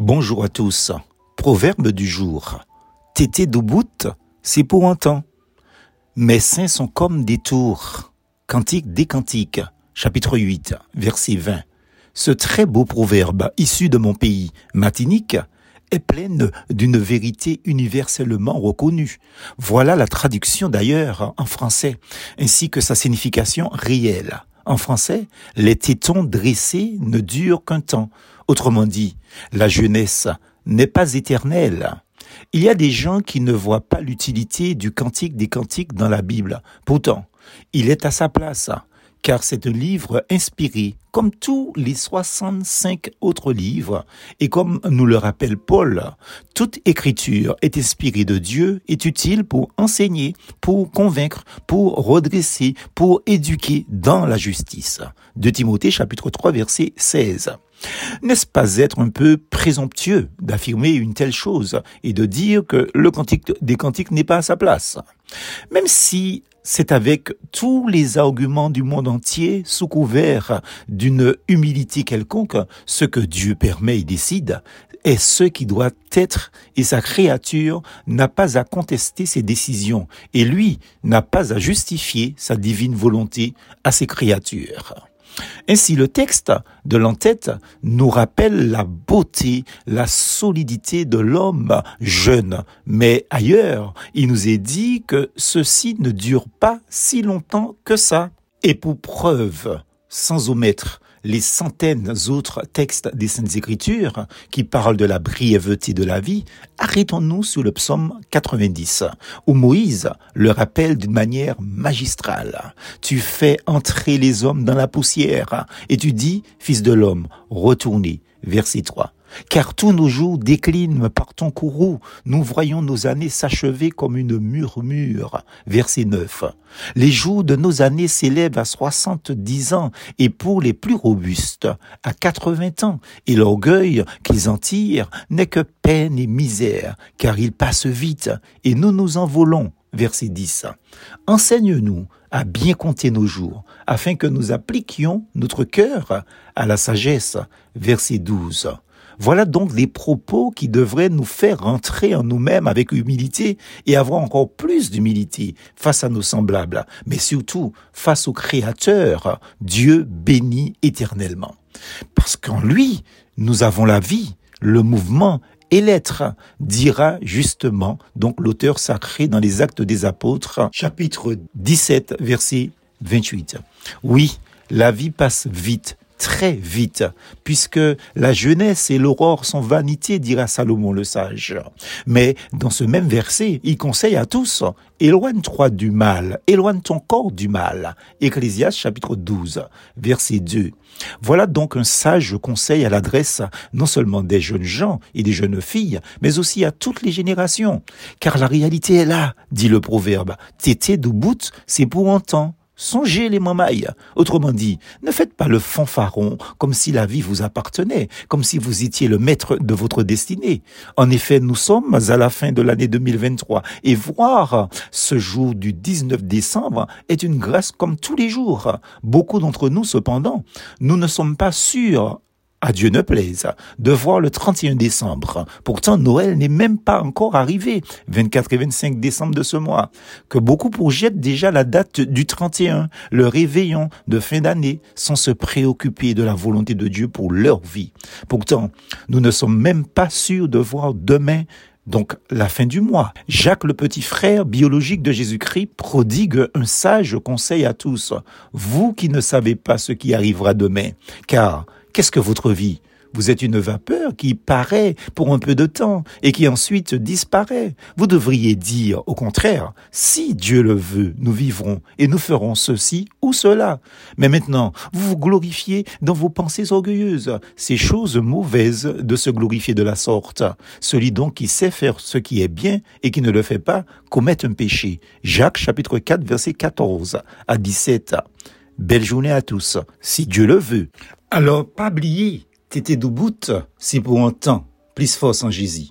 Bonjour à tous. Proverbe du jour. Tété doubout, c'est pour un temps. Mes seins sont comme des tours. Cantique des cantiques, chapitre 8, verset 20. Ce très beau proverbe, issu de mon pays, Matinique, est plein d'une vérité universellement reconnue. Voilà la traduction d'ailleurs en français, ainsi que sa signification réelle. En français, les tétons dressés ne durent qu'un temps. Autrement dit, la jeunesse n'est pas éternelle. Il y a des gens qui ne voient pas l'utilité du cantique des cantiques dans la Bible. Pourtant, il est à sa place car c'est un livre inspiré, comme tous les 65 autres livres, et comme nous le rappelle Paul, toute écriture est inspirée de Dieu, est utile pour enseigner, pour convaincre, pour redresser, pour éduquer dans la justice. De Timothée chapitre 3 verset 16. N'est-ce pas être un peu présomptueux d'affirmer une telle chose et de dire que le cantique des cantiques n'est pas à sa place? Même si c'est avec tous les arguments du monde entier, sous couvert d'une humilité quelconque, ce que Dieu permet et décide est ce qui doit être, et sa créature n'a pas à contester ses décisions, et lui n'a pas à justifier sa divine volonté à ses créatures. Ainsi, le texte de l'entête nous rappelle la beauté, la solidité de l'homme jeune. Mais ailleurs, il nous est dit que ceci ne dure pas si longtemps que ça. Et pour preuve, sans omettre les centaines d'autres textes des Saintes Écritures qui parlent de la brièveté de la vie, arrêtons-nous sur le psaume 90, où Moïse le rappelle d'une manière magistrale. Tu fais entrer les hommes dans la poussière, et tu dis, fils de l'homme, retournez. Verset 3. Car tous nos jours déclinent par ton courroux, nous voyons nos années s'achever comme une murmure. Verset 9. Les jours de nos années s'élèvent à soixante-dix ans, et pour les plus robustes, à quatre-vingts ans, et l'orgueil qu'ils en tirent n'est que peine et misère, car ils passent vite, et nous nous envolons. Verset 10. Enseigne-nous à bien compter nos jours, afin que nous appliquions notre cœur à la sagesse. Verset 12. Voilà donc les propos qui devraient nous faire rentrer en nous-mêmes avec humilité et avoir encore plus d'humilité face à nos semblables, mais surtout face au Créateur, Dieu béni éternellement. Parce qu'en lui, nous avons la vie, le mouvement et l'être, dira justement donc l'auteur sacré dans les actes des apôtres, chapitre 17, verset 28. Oui, la vie passe vite, très vite, puisque la jeunesse et l'aurore sont vanité, dira Salomon le sage. Mais dans ce même verset, il conseille à tous, éloigne-toi du mal, éloigne ton corps du mal. Ecclésias chapitre 12, verset 2. Voilà donc un sage conseil à l'adresse non seulement des jeunes gens et des jeunes filles, mais aussi à toutes les générations. Car la réalité est là, dit le proverbe. Tété bout, c'est pour un temps. Songez les mamailles. Autrement dit, ne faites pas le fanfaron comme si la vie vous appartenait, comme si vous étiez le maître de votre destinée. En effet, nous sommes à la fin de l'année 2023 et voir ce jour du 19 décembre est une grâce comme tous les jours. Beaucoup d'entre nous, cependant, nous ne sommes pas sûrs à Dieu ne plaise, de voir le 31 décembre. Pourtant, Noël n'est même pas encore arrivé, 24 et 25 décembre de ce mois, que beaucoup projettent déjà la date du 31, le réveillon de fin d'année, sans se préoccuper de la volonté de Dieu pour leur vie. Pourtant, nous ne sommes même pas sûrs de voir demain donc la fin du mois. Jacques, le petit frère biologique de Jésus-Christ, prodigue un sage conseil à tous. Vous qui ne savez pas ce qui arrivera demain, car Qu'est-ce que votre vie? Vous êtes une vapeur qui paraît pour un peu de temps et qui ensuite disparaît. Vous devriez dire, au contraire, si Dieu le veut, nous vivrons et nous ferons ceci ou cela. Mais maintenant, vous vous glorifiez dans vos pensées orgueilleuses. C'est chose mauvaise de se glorifier de la sorte. Celui donc qui sait faire ce qui est bien et qui ne le fait pas commet un péché. Jacques chapitre 4 verset 14 à 17. Belle journée à tous, si Dieu le veut. Alors, pas oublier, t'étais debout, c'est pour un temps, plus force en Jésus.